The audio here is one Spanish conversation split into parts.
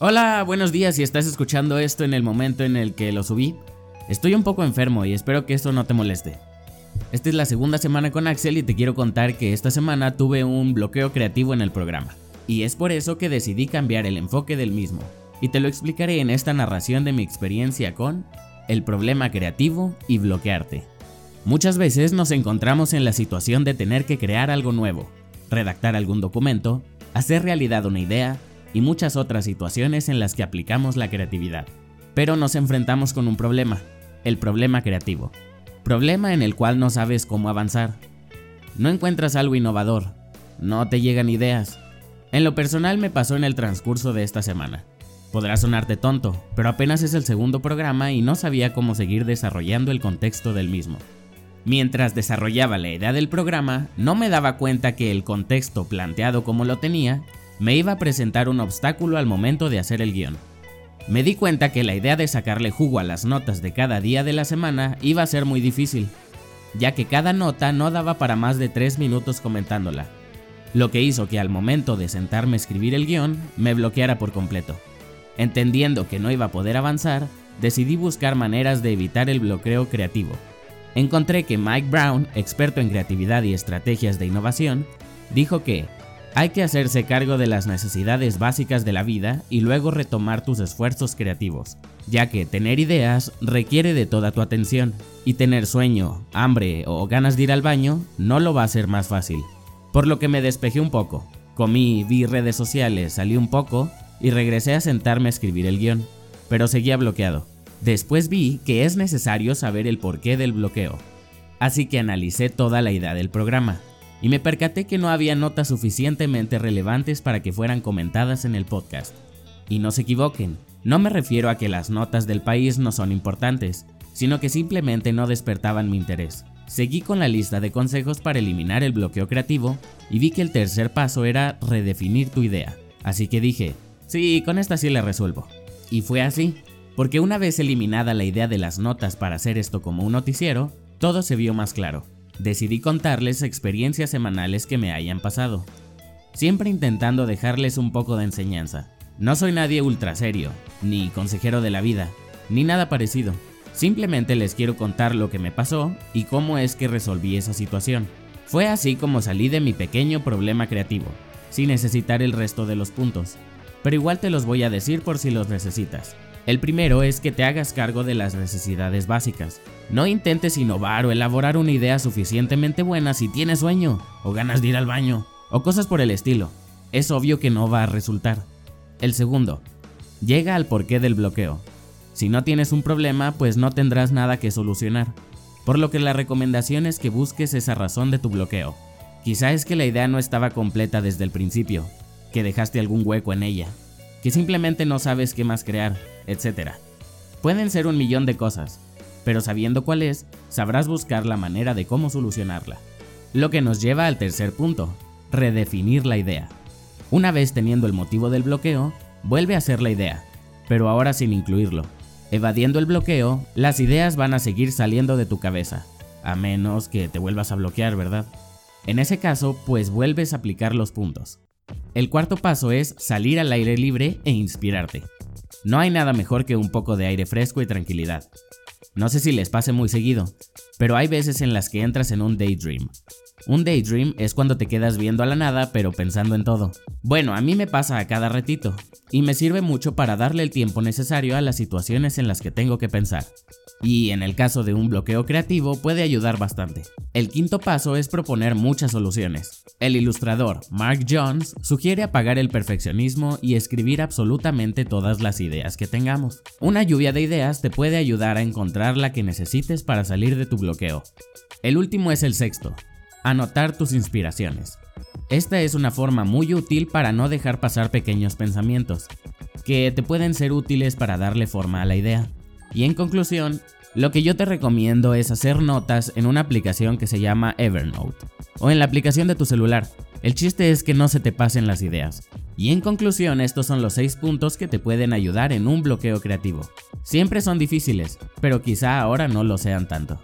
Hola, buenos días si estás escuchando esto en el momento en el que lo subí. Estoy un poco enfermo y espero que esto no te moleste. Esta es la segunda semana con Axel y te quiero contar que esta semana tuve un bloqueo creativo en el programa. Y es por eso que decidí cambiar el enfoque del mismo. Y te lo explicaré en esta narración de mi experiencia con el problema creativo y bloquearte. Muchas veces nos encontramos en la situación de tener que crear algo nuevo, redactar algún documento, hacer realidad una idea y muchas otras situaciones en las que aplicamos la creatividad. Pero nos enfrentamos con un problema, el problema creativo. Problema en el cual no sabes cómo avanzar. No encuentras algo innovador, no te llegan ideas. En lo personal me pasó en el transcurso de esta semana. Podrá sonarte tonto, pero apenas es el segundo programa y no sabía cómo seguir desarrollando el contexto del mismo. Mientras desarrollaba la idea del programa, no me daba cuenta que el contexto planteado como lo tenía me iba a presentar un obstáculo al momento de hacer el guion. Me di cuenta que la idea de sacarle jugo a las notas de cada día de la semana iba a ser muy difícil, ya que cada nota no daba para más de 3 minutos comentándola, lo que hizo que al momento de sentarme a escribir el guion me bloqueara por completo. Entendiendo que no iba a poder avanzar, decidí buscar maneras de evitar el bloqueo creativo. Encontré que Mike Brown, experto en creatividad y estrategias de innovación, dijo que hay que hacerse cargo de las necesidades básicas de la vida y luego retomar tus esfuerzos creativos, ya que tener ideas requiere de toda tu atención, y tener sueño, hambre o ganas de ir al baño no lo va a hacer más fácil. Por lo que me despejé un poco, comí, vi redes sociales, salí un poco y regresé a sentarme a escribir el guion, pero seguía bloqueado. Después vi que es necesario saber el porqué del bloqueo, así que analicé toda la idea del programa y me percaté que no había notas suficientemente relevantes para que fueran comentadas en el podcast. Y no se equivoquen, no me refiero a que las notas del país no son importantes, sino que simplemente no despertaban mi interés. Seguí con la lista de consejos para eliminar el bloqueo creativo y vi que el tercer paso era redefinir tu idea. Así que dije, sí, con esta sí la resuelvo. Y fue así, porque una vez eliminada la idea de las notas para hacer esto como un noticiero, todo se vio más claro decidí contarles experiencias semanales que me hayan pasado, siempre intentando dejarles un poco de enseñanza. No soy nadie ultra serio, ni consejero de la vida, ni nada parecido. Simplemente les quiero contar lo que me pasó y cómo es que resolví esa situación. Fue así como salí de mi pequeño problema creativo, sin necesitar el resto de los puntos. Pero igual te los voy a decir por si los necesitas. El primero es que te hagas cargo de las necesidades básicas. No intentes innovar o elaborar una idea suficientemente buena si tienes sueño, o ganas de ir al baño, o cosas por el estilo. Es obvio que no va a resultar. El segundo, llega al porqué del bloqueo. Si no tienes un problema, pues no tendrás nada que solucionar. Por lo que la recomendación es que busques esa razón de tu bloqueo. Quizá es que la idea no estaba completa desde el principio, que dejaste algún hueco en ella, que simplemente no sabes qué más crear, etc. Pueden ser un millón de cosas, pero sabiendo cuál es, sabrás buscar la manera de cómo solucionarla. Lo que nos lleva al tercer punto, redefinir la idea. Una vez teniendo el motivo del bloqueo, vuelve a ser la idea, pero ahora sin incluirlo. Evadiendo el bloqueo, las ideas van a seguir saliendo de tu cabeza, a menos que te vuelvas a bloquear, ¿verdad? En ese caso, pues vuelves a aplicar los puntos. El cuarto paso es salir al aire libre e inspirarte. No hay nada mejor que un poco de aire fresco y tranquilidad. No sé si les pase muy seguido, pero hay veces en las que entras en un daydream. Un daydream es cuando te quedas viendo a la nada pero pensando en todo. Bueno, a mí me pasa a cada ratito, y me sirve mucho para darle el tiempo necesario a las situaciones en las que tengo que pensar y en el caso de un bloqueo creativo puede ayudar bastante. El quinto paso es proponer muchas soluciones. El ilustrador Mark Jones sugiere apagar el perfeccionismo y escribir absolutamente todas las ideas que tengamos. Una lluvia de ideas te puede ayudar a encontrar la que necesites para salir de tu bloqueo. El último es el sexto, anotar tus inspiraciones. Esta es una forma muy útil para no dejar pasar pequeños pensamientos, que te pueden ser útiles para darle forma a la idea. Y en conclusión, lo que yo te recomiendo es hacer notas en una aplicación que se llama Evernote o en la aplicación de tu celular. El chiste es que no se te pasen las ideas. Y en conclusión, estos son los 6 puntos que te pueden ayudar en un bloqueo creativo. Siempre son difíciles, pero quizá ahora no lo sean tanto.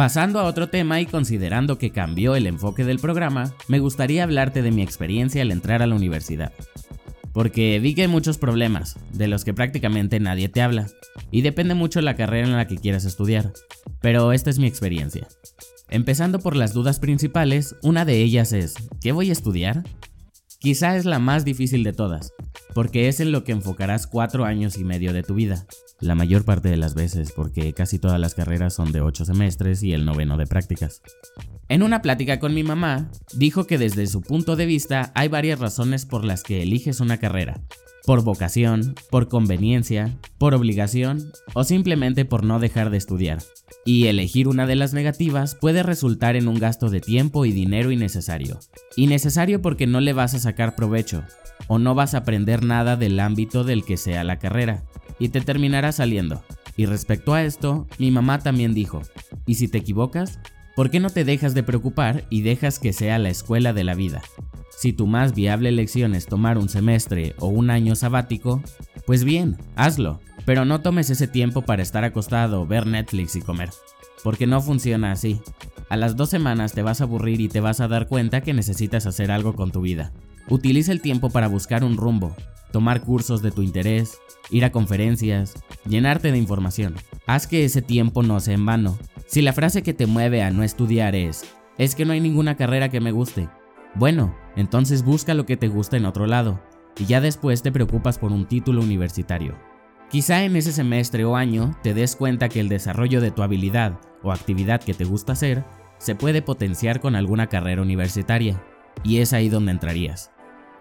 Pasando a otro tema y considerando que cambió el enfoque del programa, me gustaría hablarte de mi experiencia al entrar a la universidad. Porque vi que hay muchos problemas, de los que prácticamente nadie te habla, y depende mucho la carrera en la que quieras estudiar, pero esta es mi experiencia. Empezando por las dudas principales, una de ellas es, ¿qué voy a estudiar? Quizá es la más difícil de todas, porque es en lo que enfocarás cuatro años y medio de tu vida, la mayor parte de las veces, porque casi todas las carreras son de ocho semestres y el noveno de prácticas. En una plática con mi mamá, dijo que desde su punto de vista hay varias razones por las que eliges una carrera. Por vocación, por conveniencia, por obligación o simplemente por no dejar de estudiar. Y elegir una de las negativas puede resultar en un gasto de tiempo y dinero innecesario. Innecesario porque no le vas a sacar provecho, o no vas a aprender nada del ámbito del que sea la carrera, y te terminará saliendo. Y respecto a esto, mi mamá también dijo, ¿y si te equivocas? ¿Por qué no te dejas de preocupar y dejas que sea la escuela de la vida? Si tu más viable elección es tomar un semestre o un año sabático, pues bien, hazlo, pero no tomes ese tiempo para estar acostado, ver Netflix y comer, porque no funciona así. A las dos semanas te vas a aburrir y te vas a dar cuenta que necesitas hacer algo con tu vida. Utiliza el tiempo para buscar un rumbo, tomar cursos de tu interés, ir a conferencias, llenarte de información. Haz que ese tiempo no sea en vano. Si la frase que te mueve a no estudiar es, es que no hay ninguna carrera que me guste, bueno, entonces busca lo que te gusta en otro lado, y ya después te preocupas por un título universitario. Quizá en ese semestre o año te des cuenta que el desarrollo de tu habilidad o actividad que te gusta hacer se puede potenciar con alguna carrera universitaria, y es ahí donde entrarías.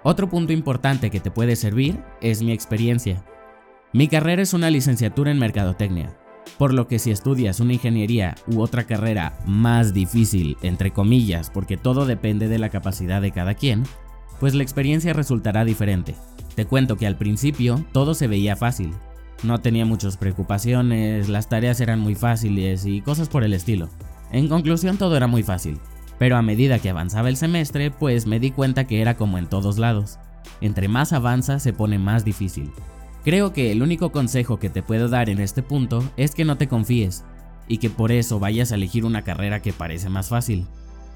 Otro punto importante que te puede servir es mi experiencia. Mi carrera es una licenciatura en Mercadotecnia, por lo que si estudias una ingeniería u otra carrera más difícil, entre comillas, porque todo depende de la capacidad de cada quien, pues la experiencia resultará diferente. Te cuento que al principio todo se veía fácil. No tenía muchas preocupaciones, las tareas eran muy fáciles y cosas por el estilo. En conclusión todo era muy fácil. Pero a medida que avanzaba el semestre, pues me di cuenta que era como en todos lados. Entre más avanza se pone más difícil. Creo que el único consejo que te puedo dar en este punto es que no te confíes y que por eso vayas a elegir una carrera que parece más fácil.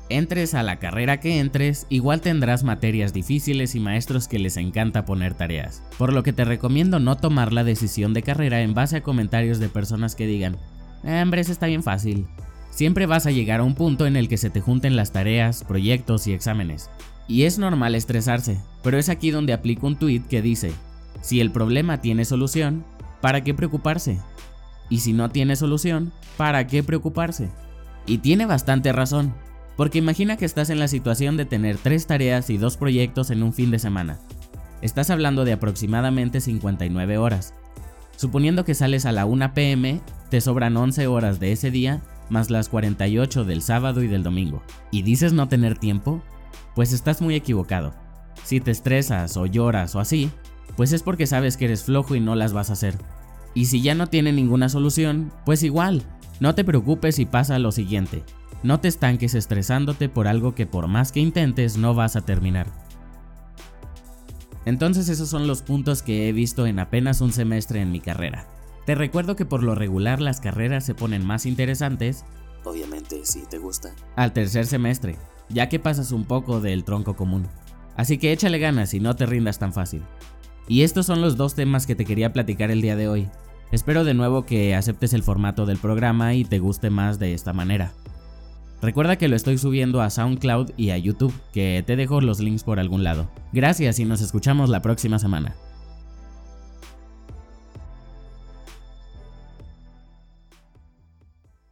Entres a la carrera que entres, igual tendrás materias difíciles y maestros que les encanta poner tareas, por lo que te recomiendo no tomar la decisión de carrera en base a comentarios de personas que digan, eh, hombre, está bien fácil, Siempre vas a llegar a un punto en el que se te junten las tareas, proyectos y exámenes. Y es normal estresarse, pero es aquí donde aplico un tweet que dice, si el problema tiene solución, ¿para qué preocuparse? Y si no tiene solución, ¿para qué preocuparse? Y tiene bastante razón, porque imagina que estás en la situación de tener tres tareas y dos proyectos en un fin de semana. Estás hablando de aproximadamente 59 horas. Suponiendo que sales a la 1 pm, te sobran 11 horas de ese día más las 48 del sábado y del domingo, y dices no tener tiempo, pues estás muy equivocado. Si te estresas o lloras o así, pues es porque sabes que eres flojo y no las vas a hacer. Y si ya no tiene ninguna solución, pues igual, no te preocupes y pasa a lo siguiente. No te estanques estresándote por algo que por más que intentes no vas a terminar. Entonces esos son los puntos que he visto en apenas un semestre en mi carrera. Te recuerdo que por lo regular las carreras se ponen más interesantes, obviamente si te gusta, al tercer semestre, ya que pasas un poco del tronco común. Así que échale ganas y no te rindas tan fácil. Y estos son los dos temas que te quería platicar el día de hoy. Espero de nuevo que aceptes el formato del programa y te guste más de esta manera. Recuerda que lo estoy subiendo a SoundCloud y a YouTube, que te dejo los links por algún lado. Gracias y nos escuchamos la próxima semana.